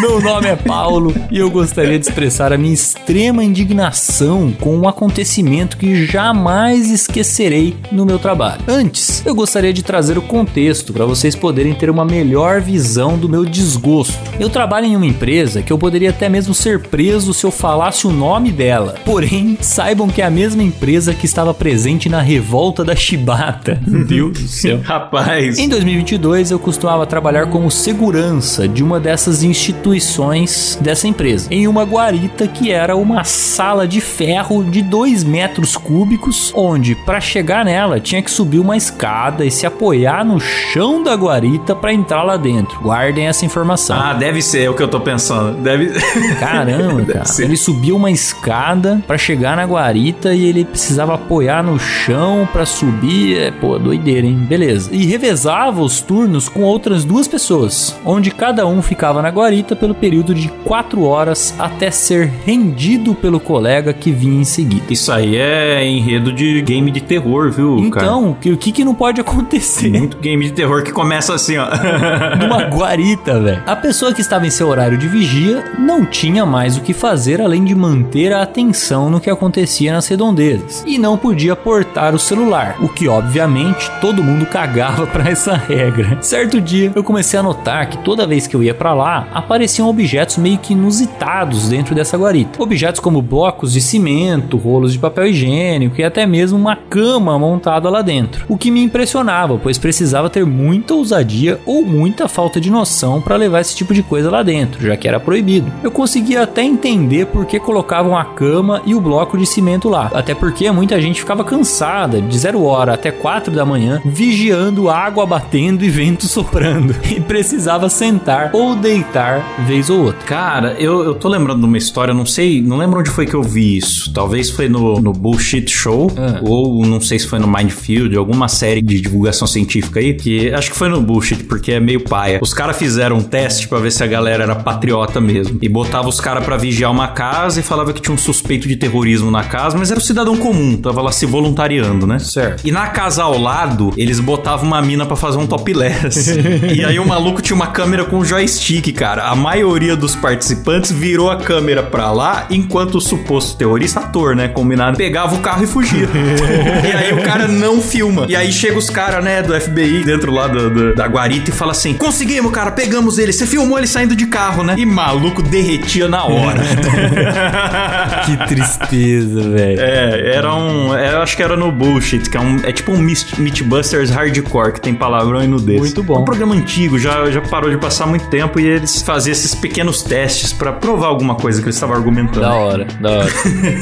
Meu nome é Paulo e eu gostaria de expressar a minha extrema indignação com um acontecimento que jamais esquecerei no meu trabalho. Antes, eu gostaria de trazer o contexto para vocês poderem ter uma melhor visão do meu desgosto. Eu trabalho em uma empresa que eu poderia até mesmo ser preso se eu falasse o nome dela. Porém, saibam que é a mesma empresa que estava presente na revolta da Chibata. Meu Deus do céu. Rapaz. Em 2022, eu costumava trabalhar como segurança de uma dessas instituições dessa empresa, em uma guarita que era uma sala de ferro de 2 metros cúbicos, onde para chegar nela tinha que subir uma escada e se apoiar no chão da guarita para entrar lá dentro. Guardem essa informação. Ah, deve ser é o que eu tô pensando. Deve. Caramba, Deve cara. ser. Ele subiu uma escada pra chegar na guarita e ele precisava apoiar no chão pra subir. Pô, doideira, hein? Beleza. E revezava os turnos com outras duas pessoas, onde cada um ficava na guarita pelo período de quatro horas até ser rendido pelo colega que vinha em seguida. Isso aí é enredo de game de terror, viu, cara? Então, que- o que, que não pode acontecer? Muito game de terror que começa assim, ó. numa guarita, velho. A pessoa que estava em seu horário de vigia não tinha mais o que fazer além de manter a atenção no que acontecia nas redondezas e não podia portar o celular, o que obviamente todo mundo cagava pra essa regra. Certo dia, eu comecei a notar que toda vez que eu ia pra lá, apareciam objetos meio que inusitados dentro dessa guarita. Objetos como blocos de cimento, rolos de papel higiênico e até mesmo uma cama montada lá dentro. O que me impressionava, pois precisava ter muita ousadia ou muita falta de noção para levar esse tipo de coisa lá dentro, já que era proibido. Eu conseguia até entender por que colocavam a cama e o bloco de cimento lá, até porque muita gente ficava cansada de zero hora até quatro da manhã vigiando água batendo e vento soprando e precisava sentar ou deitar vez ou outra. Cara, eu, eu tô lembrando de uma história, não sei, não lembro onde foi que eu vi isso. Talvez foi no, no Bullshit Show, Ah. ou não sei se foi no Mindfield, alguma série de divulgação científica aí, que acho que foi no Bullshit, porque é meio paia. Os caras fizeram um teste pra ver se a galera era patriota mesmo. E botava os caras pra vigiar uma casa e falava que tinha um suspeito de terrorismo na casa, mas era o cidadão comum, tava lá se voluntariando, né? Certo. E na casa ao lado, eles botavam uma mina pra fazer um topless. e aí o maluco tinha uma câmera com joystick, cara. A maioria dos participantes virou a câmera pra lá, enquanto o suposto terrorista, ator, né, combinado, pegava o carro e fugia. e aí o cara não filma. E aí chega os caras, né, do FBI dentro lá do- do- da guarita e fala assim: Conseguimos, cara, pegamos ele. Você filmou ele saindo de carro, né? E maluco derretia na hora. Que tristeza, velho. É, era um. é, Eu acho que era no Bullshit, que é um. É tipo um Myth- Mythbusters hardcore, que tem palavrão e nudez. Muito bom. É um programa antigo, já, já parou de passar muito tempo e eles faziam esses pequenos testes pra provar alguma coisa que eles estavam argumentando. Da hora, da hora.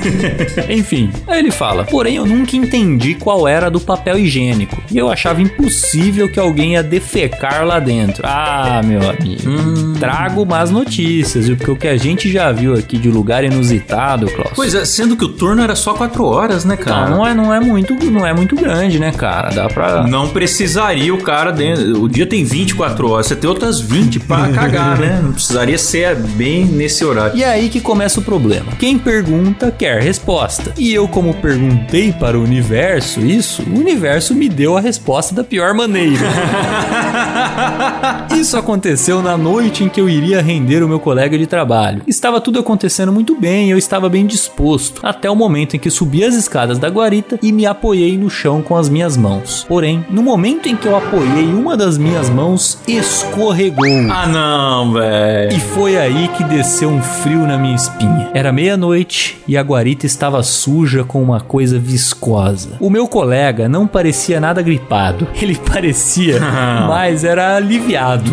Enfim, aí ele fala: Porém, eu nunca entendi qual era do papel higiênico. E eu achava impossível que alguém ia defecar lá dentro. Ah, meu amigo. Trago más notícias, viu? Porque o que a gente já viu aqui de lugar inusitado, Klaus. Pois é, sendo que o turno era só quatro horas, né, cara? Não, não é, não, é muito, não é muito grande, né, cara? Dá pra. Não precisaria o cara dentro. O dia tem 24 horas, você tem outras 20 pra cagar, né? Não precisaria ser bem nesse horário. E é aí que começa o problema. Quem pergunta quer resposta. E eu, como perguntei para o universo isso, o universo me deu a resposta da pior maneira. Isso aconteceu na noite em que eu iria render o meu colega de trabalho. Estava tudo acontecendo muito bem, eu estava bem disposto, até o momento em que subi as escadas da guarita e me apoiei no chão com as minhas mãos. Porém, no momento em que eu apoiei uma das minhas mãos, escorregou. Ah, não, velho. E foi aí que desceu um frio na minha espinha. Era meia-noite e a guarita estava suja com uma coisa viscosa. O meu colega não parecia nada gripado. Ele parecia, mas era aliviado.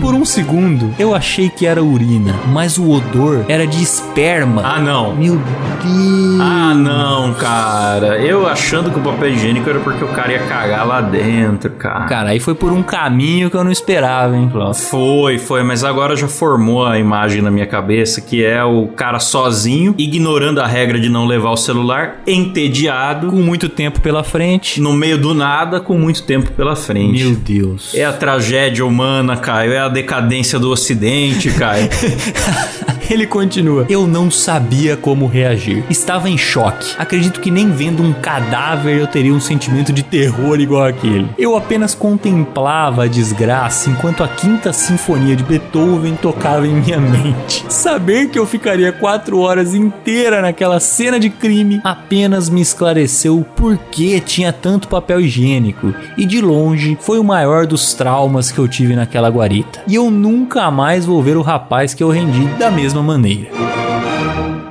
Por um segundo, eu achei que era urina, mas o odor era de esperma. Ah, não. Meu Deus. Ah, não, cara. Eu achando que o papel higiênico era porque o cara ia cagar lá dentro, cara. Cara, aí foi por um caminho que eu não esperava, hein, Klaus? Foi, foi, mas agora já formou a imagem na minha cabeça que é o cara sozinho, ignorando a regra de não levar o celular, entediado, Com muito tempo pela frente. no meio do nada, com muito tempo pela frente. Meu Deus. É a tragédia humana, Caio. É a decadência do ocidente, Caio. Ele continua. Eu não sabia como reagir. Estava em choque. Acredito que nem vendo um cadáver eu teria um sentimento de terror igual aquele. Eu apenas contemplava a desgraça enquanto a quinta sinfonia de Beethoven tocava em minha mente. Saber que eu ficaria quatro horas inteira naquela cena de crime apenas me esclareceu o porquê tinha tanto papel higiênico. E de longe foi o maior dos traumas que eu tive naquela guarita. E eu nunca mais vou ver o rapaz que eu rendi da mesma maneira.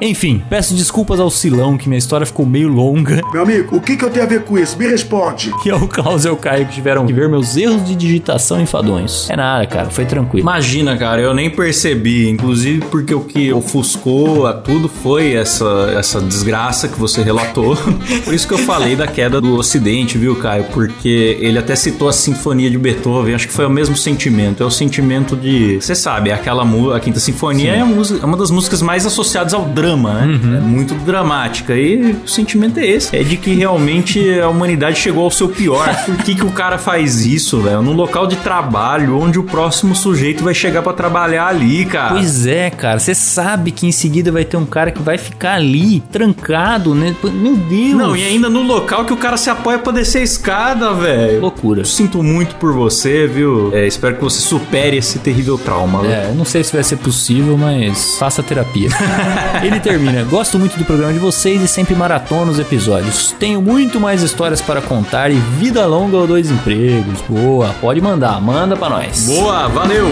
Enfim, peço desculpas ao Silão que minha história ficou meio longa. Meu amigo, o que, que eu tenho a ver com isso? Me responde. E ao Klaus e ao Caio que tiveram que ver meus erros de digitação enfadonhos. É nada, cara, foi tranquilo. Imagina, cara, eu nem percebi. Inclusive porque o que ofuscou a tudo foi essa, essa desgraça que você relatou. Por isso que eu falei da queda do Ocidente, viu, Caio? Porque ele até citou a Sinfonia de Beethoven. Acho que foi o mesmo sentimento. É o sentimento de. Você sabe, é aquela a Quinta Sinfonia é, a música- é uma das músicas mais associadas ao drama, né? É muito dramática. E o sentimento é esse: é de que realmente a humanidade chegou ao seu pior. Por que, que o cara faz isso, velho? Num local de trabalho onde o próximo sujeito vai chegar pra trabalhar ali, cara. Pois é, cara, você sabe que em seguida vai ter um cara que vai ficar ali, trancado, né? Meu Deus! Não, e ainda no local que o cara se apoia pra descer a escada, velho. Loucura. Eu sinto muito por você, viu? É, espero que você supere esse terrível trauma. É, não sei se vai ser possível, mas faça terapia. Ele termina. Gosto muito do programa de vocês e sempre maratono os episódios. Tenho muito mais histórias para contar e vida longa ou dois empregos. Boa, pode mandar, manda pra nós. Boa, valeu!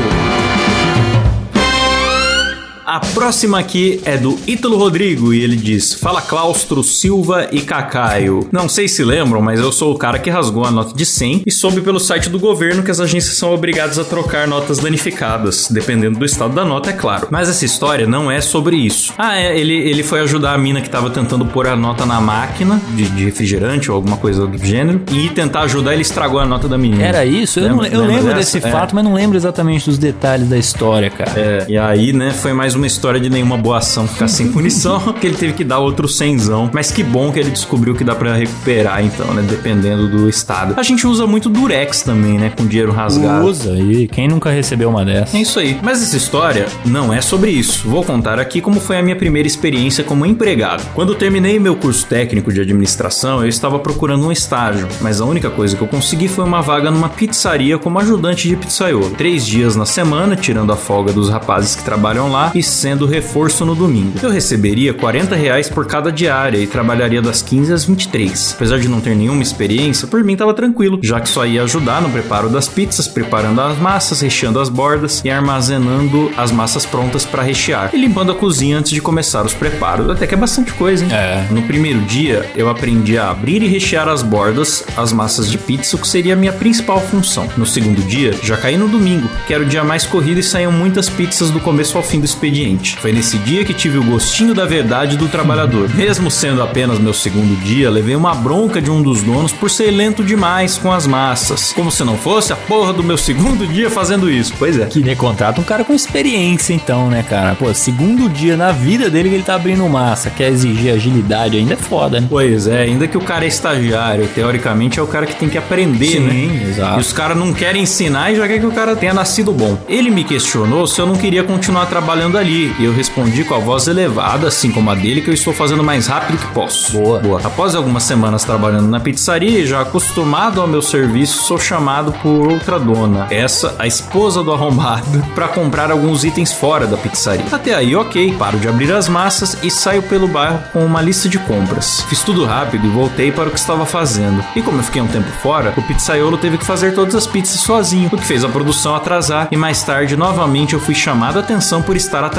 A próxima aqui é do Ítalo Rodrigo e ele diz: Fala Claustro, Silva e Cacaio. Não sei se lembram, mas eu sou o cara que rasgou a nota de 100 e soube pelo site do governo que as agências são obrigadas a trocar notas danificadas, dependendo do estado da nota, é claro. Mas essa história não é sobre isso. Ah, é, ele, ele foi ajudar a mina que tava tentando pôr a nota na máquina de, de refrigerante ou alguma coisa do gênero e tentar ajudar, ele estragou a nota da menina. Era isso? Eu, Lembra- não, eu lembro dessa? desse É. fato, mas não lembro exatamente dos detalhes da história, cara. É, e aí, né, foi mais uma história de nenhuma boa ação ficar sem punição, que ele teve que dar outro cenzão. Mas que bom que ele descobriu que dá pra recuperar, então, né, dependendo do estado. A gente usa muito Durex também, né, com dinheiro rasgado. Usa aí, quem nunca recebeu uma dessas? É isso aí. Mas essa história não é sobre isso. Vou contar aqui como foi a minha primeira experiência como empregado. Quando terminei meu curso técnico de administração, eu estava procurando um estágio, mas a única coisa que eu consegui foi uma vaga numa pizzaria como ajudante de pizzaiolo. Três dias na semana, tirando a folga dos rapazes que trabalham lá e sendo reforço no domingo. Eu receberia 40 reais por cada diária e trabalharia das 15 às 23. Apesar de não ter nenhuma experiência, por mim tava tranquilo, já que só ia ajudar no preparo das pizzas, preparando as massas, recheando as bordas e armazenando as massas prontas para rechear e limpando a cozinha antes de começar os preparos. Até que é bastante coisa, hein? É. No primeiro dia, eu aprendi a abrir e rechear as bordas, as massas de pizza, o que seria a minha principal função. No segundo dia, já caí no domingo, que era o dia mais corrido e saíam muitas pizzas do começo ao fim do expediente. Foi nesse dia que tive o gostinho da verdade do trabalhador. Mesmo sendo apenas meu segundo dia, levei uma bronca de um dos donos por ser lento demais com as massas. Como se não fosse a porra do meu segundo dia fazendo isso. Pois é. Que nem contrata um cara com experiência, então, né, cara? Pô, segundo dia na vida dele que ele tá abrindo massa, quer exigir agilidade ainda é foda, né? Pois é, ainda que o cara é estagiário, teoricamente é o cara que tem que aprender, Sim, né? exato. E os caras não querem ensinar e já quer que o cara tenha nascido bom. Ele me questionou se eu não queria continuar trabalhando ali, e eu respondi com a voz elevada, assim como a dele, que eu estou fazendo o mais rápido que posso. Boa. Boa. Após algumas semanas trabalhando na pizzaria e já acostumado ao meu serviço, sou chamado por outra dona, essa a esposa do arrombado, para comprar alguns itens fora da pizzaria. Até aí, ok, paro de abrir as massas e saio pelo bairro com uma lista de compras. Fiz tudo rápido e voltei para o que estava fazendo. E como eu fiquei um tempo fora, o pizzaiolo teve que fazer todas as pizzas sozinho, o que fez a produção atrasar e mais tarde novamente eu fui chamado a atenção por estar atrasado,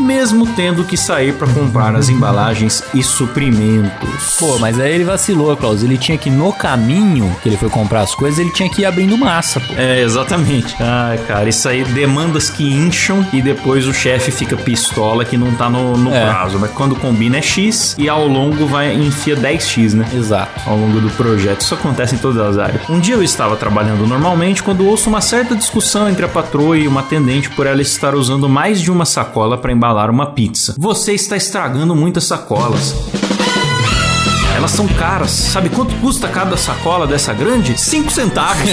mesmo tendo que sair para comprar as embalagens e suprimentos. Pô, mas aí ele vacilou, Klaus. Ele tinha que, no caminho que ele foi comprar as coisas, ele tinha que ir abrindo massa, pô. É, exatamente. Ai, cara, isso aí demandas que incham e depois o chefe fica pistola que não tá no, no É. prazo. Mas quando combina é X e ao longo vai enfia 10X, né? Exato. Ao longo do projeto. Isso acontece em todas as áreas. Um dia eu estava trabalhando normalmente quando ouço uma certa discussão entre a patroa e uma atendente por ela estar usando mais de uma sacola para embalar uma pizza. Você está estragando muitas sacolas. São caras. Sabe quanto custa cada sacola dessa grande? Cinco centavos.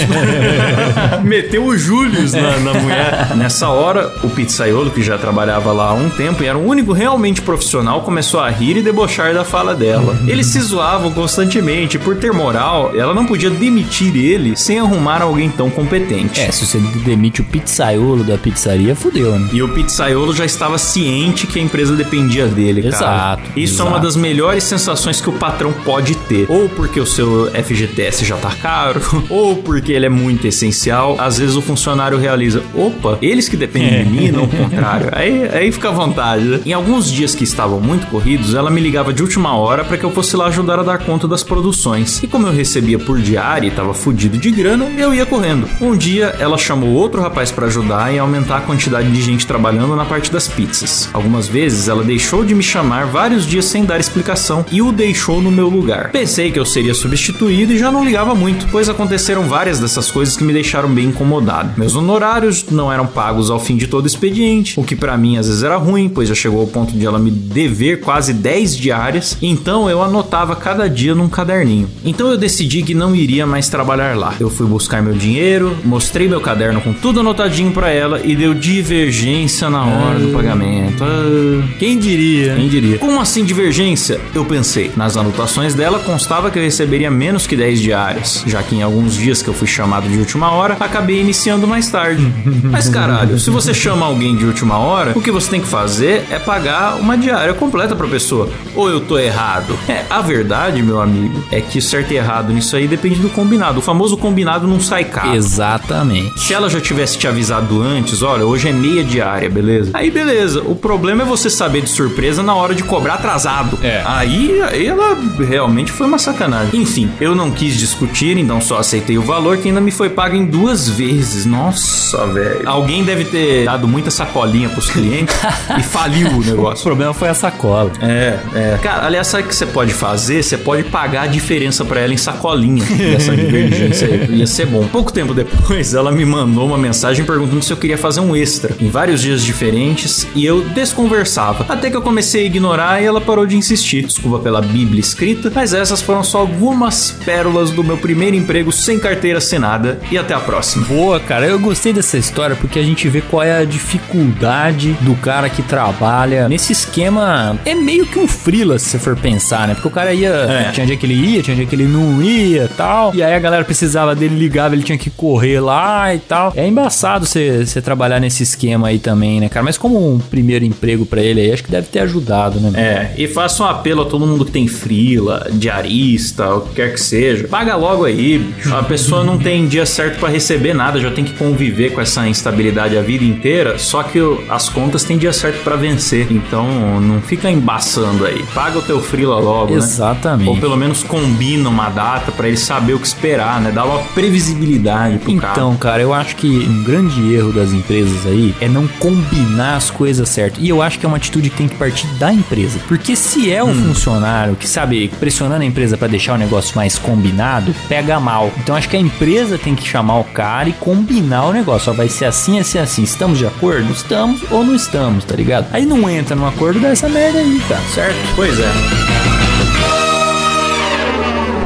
Meteu o Július na, na mulher. Nessa hora, o pizzaiolo, que já trabalhava lá há um tempo e era o único realmente profissional, começou a rir e debochar da fala dela. Eles se zoavam constantemente. Por ter moral, ela não podia demitir ele sem arrumar alguém tão competente. É, se você demite o pizzaiolo da pizzaria, fudeu, né? E o pizzaiolo já estava ciente que a empresa dependia dele, cara. Exato, Isso exato. é uma das melhores sensações que o patrão pode ter. Ou porque o seu FGTS já tá caro, ou porque ele é muito essencial. Às vezes o funcionário realiza, opa, eles que dependem de mim, não o contrário. Aí, aí fica à vontade. né? Em alguns dias que estavam muito corridos, ela me ligava de última hora para que eu fosse lá ajudar a dar conta das produções. E como eu recebia por diária e tava fudido de grana, eu ia correndo. Um dia ela chamou outro rapaz para ajudar e aumentar a quantidade de gente trabalhando na parte das pizzas. Algumas vezes ela deixou de me chamar vários dias sem dar explicação e o deixou no meu lugar. Pensei que eu seria substituído e já não ligava muito, pois aconteceram várias dessas coisas que me deixaram bem incomodado. Meus honorários não eram pagos ao fim de todo o expediente, o que pra mim às vezes era ruim, pois já chegou ao ponto de ela me dever quase 10 diárias, então eu anotava cada dia num caderninho. Então eu decidi que não iria mais trabalhar lá. Eu fui buscar meu dinheiro, mostrei meu caderno com tudo anotadinho pra ela e deu divergência na hora do pagamento. Ah, Quem diria? quem diria? Como assim divergência? Eu pensei. Nas anotações dela constava que eu receberia menos que 10 diárias, já que em alguns dias que eu fui chamado de última hora, acabei iniciando mais tarde. Mas caralho, se você chama alguém de última hora, o que você tem que fazer é pagar uma diária completa pra pessoa. Ou eu tô errado? É, a verdade, meu amigo, é que certo e errado nisso aí depende do combinado. O famoso combinado não sai caro. Exatamente. Se ela já tivesse te avisado antes, olha, hoje é meia diária, beleza? Aí beleza. O problema é você saber de surpresa na hora de cobrar atrasado. É. Aí, aí ela realmente foi uma sacanagem. Enfim, eu não quis discutir, então só aceitei o valor que ainda me foi pago em duas vezes. Nossa, velho. Alguém deve ter dado muita sacolinha pros clientes e faliu o O negócio. problema foi a sacola. É, é. Cara, aliás, sabe o que você pode fazer? Você pode pagar a diferença pra ela em sacolinha dessa divergência. Ia ser bom. Pouco tempo depois, ela me mandou uma mensagem perguntando se eu queria fazer um extra em vários dias diferentes e eu desconversava. Até que eu comecei a ignorar e ela parou de insistir. Desculpa pela bíblia escrita, mas essas foram só algumas pérolas do meu primeiro emprego sem carteira assinada. E até a próxima. Boa, cara, eu gostei dessa história porque a gente vê qual é a dificuldade do cara que trabalha nesse esquema. É meio que um freela, se você for pensar, né? Porque o cara ia. É. Tinha dia que ele ia, tinha dia que ele não ia tal. E aí a galera precisava dele, ligava, ele tinha que correr lá e tal. É embaçado você você trabalhar nesse esquema aí também, né, cara? Mas como um primeiro emprego pra ele aí, acho que deve ter ajudado, né? É, e faça um apelo a todo mundo que tem frila, diarista, o que quer que seja. Paga logo aí, bicho. A pessoa não tem dia certo pra receber nada, já tem que conviver com essa instabilidade a vida inteira, só que as contas têm dia certo pra vencer. Então, não fica embaçando aí. Paga o teu frila logo, né? Exatamente. Ou pelo menos combina uma data pra ele saber o que esperar, né? Dá uma previsibilidade pro cara. Então, cara, eu acho que um grande erro das empresas aí é não combinar as coisas certo. E eu acho que é uma atitude que tem que partir da empresa. Porque se é o funcionário que sabe pressionando a empresa pra deixar o negócio mais combinado, pega mal. Então acho que a empresa tem que chamar o cara e combinar o negócio. Ó, vai ser assim, assim, assim. Estamos de acordo? Estamos ou não estamos, tá ligado? Aí não entra num acordo dessa merda aí, tá certo? Pois é.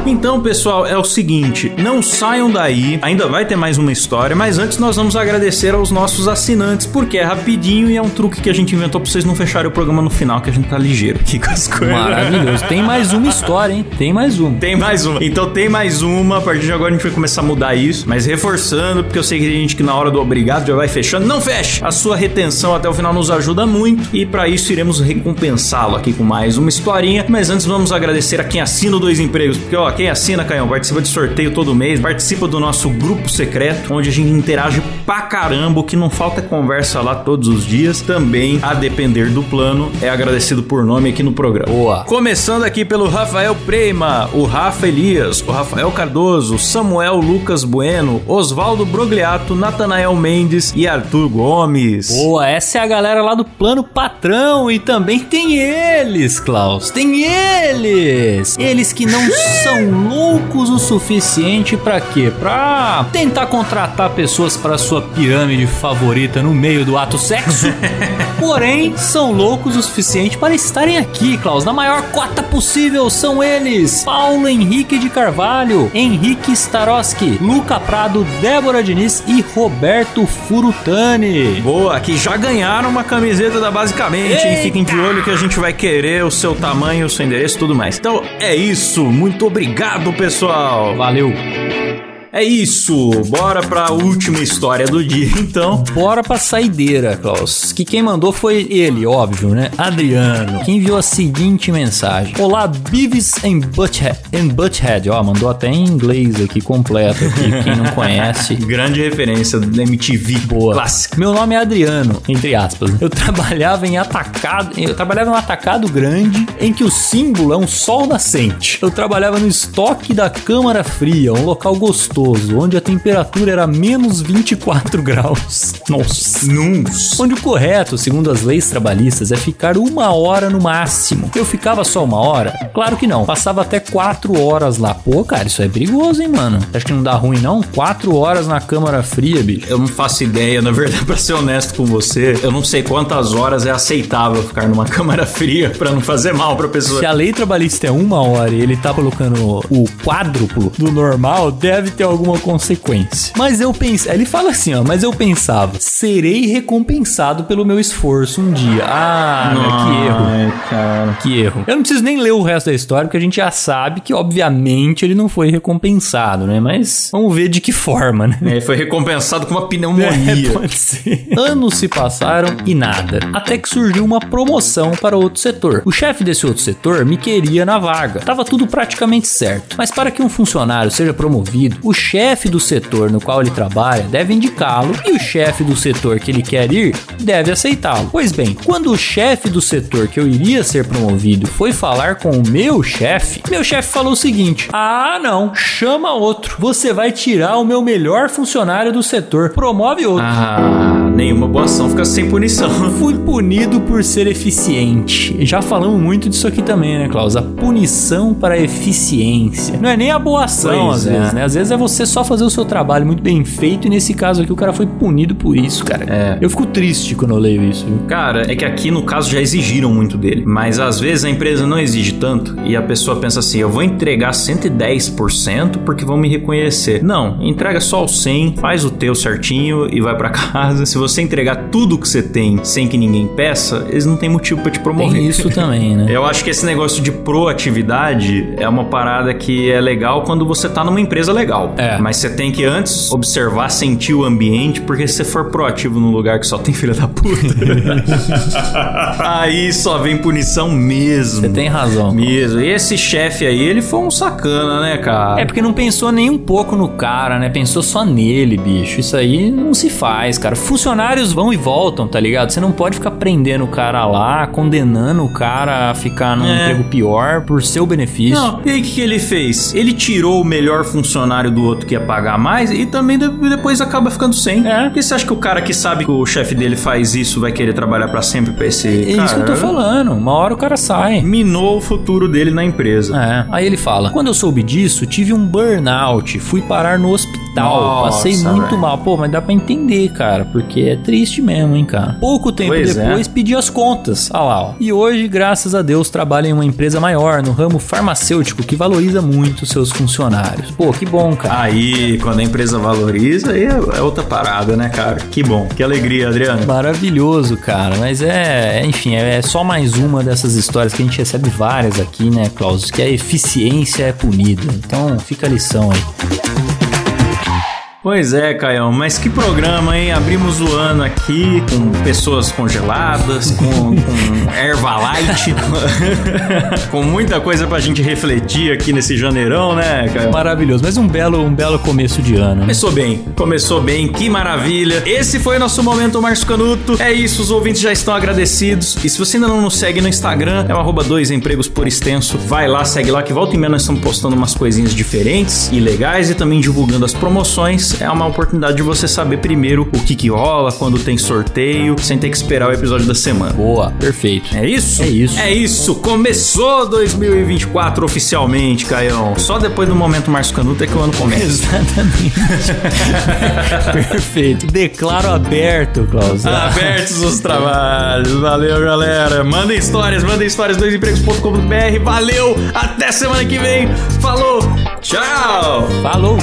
Então, pessoal, é o seguinte, não saiam daí, ainda vai ter mais uma história, mas antes nós vamos agradecer aos nossos assinantes, porque é rapidinho e é um truque que a gente inventou pra vocês não fecharem o programa no final, que a gente tá ligeiro aqui com as coisas. Maravilhoso. Tem mais uma história, hein? Tem mais uma. Tem mais uma. Então tem mais uma. A partir de agora a gente vai começar a mudar isso. Mas reforçando, porque eu sei que tem gente que na hora do obrigado já vai fechando. Não feche! A sua retenção até o final nos ajuda muito. E para isso iremos recompensá-lo aqui com mais uma historinha. Mas antes vamos agradecer a quem assina o Dois Empregos. Porque, ó, quem assina, Canhão, participa de sorteio todo mês. Participa do nosso grupo secreto, onde a gente interage pra caramba. O que não falta é conversa lá todos os dias. Também, a depender do plano, é agradecido por nome aqui no programa. Boa. Começando aqui pelo Rafael Prema, o Rafa Elias, o Rafael Cardoso, Samuel Lucas Bueno, Oswaldo Brogliato, Natanael Mendes e Arthur Gomes. Boa, essa é a galera lá do plano patrão e também tem eles, Klaus. Tem eles! Eles que não são loucos o suficiente pra quê? Pra tentar contratar pessoas para sua pirâmide favorita no meio do ato sexo. porém são loucos o suficiente para estarem aqui, Klaus, na maior cota possível. São eles: Paulo Henrique de Carvalho, Henrique Staroski, Luca Prado, Débora Diniz e Roberto Furutani. Boa, que já ganharam uma camiseta da Basicamente, hein? Fiquem de olho que a gente vai querer o seu tamanho, o seu endereço e tudo mais. Então é isso. Muito obrigado, pessoal. Valeu. É isso. Bora pra última história do dia, então. Bora pra saideira, Klaus. Que quem mandou foi ele, óbvio, né? Adriano, que enviou a seguinte mensagem: Olá, Beavis and Butthead. And Butthead. Ó, mandou até em inglês aqui completo. Aqui, quem não conhece. Grande referência da MTV. Boa. Clássica. Meu nome é Adriano, entre aspas. Eu trabalhava em atacado, eu trabalhava em um atacado grande em que o símbolo é um sol nascente. Eu trabalhava no estoque da Câmara Fria, um local gostoso, onde a temperatura era menos 24 graus. Nossa. Nums. Onde o correto, segundo as leis trabalhistas, é ficar uma hora no máximo. Eu ficava só uma hora? Claro que não. Passava até quatro horas lá. Pô, cara, isso é perigoso, hein, mano? Acho que não dá ruim, não? Quatro horas na câmara fria, bicho. Eu não faço ideia, na verdade, pra ser honesto com você, eu não sei quantas horas é aceitável ficar numa câmara fria pra não fazer mal pra pessoa. Se a lei trabalhista é uma hora e ele tá colocando o quádruplo do normal, deve ter alguma consequência. Mas eu pensei, ele fala assim, ó, mas eu pensava, serei recompensado pelo meu esforço um dia. Ah, que erro. Cara. Que erro. Eu não preciso nem ler o resto da história, porque a gente já sabe que, obviamente, ele não foi recompensado, né? Mas vamos ver de que forma, né? É, foi recompensado com uma pneumonia. É, pode ser. Anos se passaram e nada. Até que surgiu uma promoção para outro setor. O chefe desse outro setor me queria na vaga. Tava tudo praticamente certo. Mas para que um funcionário seja promovido, o chefe do setor no qual ele trabalha deve indicá-lo e o chefe do setor que ele quer ir deve aceitá-lo. Pois bem, quando o chefe do setor que eu iria ser promovido foi falar com o meu chefe, meu chefe falou o seguinte: Ah, não, chama outro. Você vai tirar o meu melhor funcionário do setor. Promove outro. Ah, nenhuma boa ação fica sem punição. Fui punido por ser eficiente. Já falamos muito disso aqui também, né, Klaus? A punição para a eficiência. Não é nem a boa ação, Pois às é. vezes, né? Às vezes é você só fazer o seu trabalho muito bem feito e nesse caso aqui o cara foi punido por isso, cara. É. Eu fico triste quando eu leio isso, viu? Cara, é que aqui no caso já exigiram muito dele. Mas às vezes a empresa não exige tanto e a pessoa pensa assim: eu vou entregar 110% porque vão me reconhecer. Não, entrega só o 100, faz o teu certinho e vai pra casa. Se você entregar tudo que você tem sem que ninguém peça, eles não têm motivo pra te promover. Tem isso também, né? Eu acho que esse negócio de proatividade é uma parada que é legal quando você tá numa empresa legal. É. Mas você tem que antes observar, sentir o ambiente, porque se você for proativo num lugar que só tem filha da puta, aí só vem punição mesmo. Você tem razão. Mesmo. E esse chefe aí, ele foi um sacana, né, cara? É porque não pensou nem um pouco no cara, né? Pensou só nele, bicho. Isso aí não se faz, cara. Funcionários vão e voltam, tá ligado? Você não pode ficar prendendo o cara lá, condenando o cara a ficar num É. emprego pior por seu benefício. Não, e aí o que, que ele fez? Ele tirou o melhor funcionário do outro que ia pagar mais e também de- depois acaba ficando sem. É. Porque você acha que o cara que sabe que o chefe dele faz isso vai querer trabalhar pra sempre pra esse. É isso que eu tô falando. Uma hora o cara sai. Minou o futuro dele na empresa. É. Aí ele fala: Quando eu soube disso, tive um burnout, fui parar no hospital, Nossa, passei muito velho. mal. Pô, mas dá pra entender, cara, porque é triste mesmo, hein, cara. Pouco tempo Pois é. depois pedi as contas. Ah lá, ó. E hoje, graças a Deus, trabalho em uma empresa maior, no ramo farmacêutico, que valoriza muito seus funcionários. Pô, que bom, cara. Aí, quando a empresa valoriza, aí é é outra parada, né, cara? Que bom. Que alegria, Adriano. Maravilhoso, cara. Mas é, é, enfim, é só mais uma dessas histórias que a gente recebe várias aqui, né, Klaus? Que a eficiência é punida. Então fica a lição aí. Pois é, Caião, mas que programa, hein? Abrimos o ano aqui com pessoas congeladas, com, com erva light, com muita coisa pra gente refletir aqui nesse janeirão, né, Caião? Maravilhoso, mas um belo, um belo começo de ano. né? Começou bem, começou bem, que maravilha. Esse foi nosso momento, Márcio Canuto. É isso, os ouvintes já estão agradecidos. E se você ainda não nos segue no Instagram, é o arroba dois empregos por extenso. Vai lá, segue lá, que volta e meia nós estamos postando umas coisinhas diferentes e legais e também divulgando as promoções. É uma oportunidade de você saber primeiro o que que rola, quando tem sorteio, sem ter que esperar o episódio da semana. Boa, perfeito. Perfeito. É isso? É isso. É isso. Começou 2024 oficialmente, Caião. Só depois do momento Márcio Canuto é que o ano começa. Exatamente. Perfeito. Declaro aberto, Klaus. Abertos os trabalhos. Valeu, galera. Mandem histórias, mandem histórias, doisempregos.com.br. Valeu. Até semana que vem. Falou. Tchau. Falou.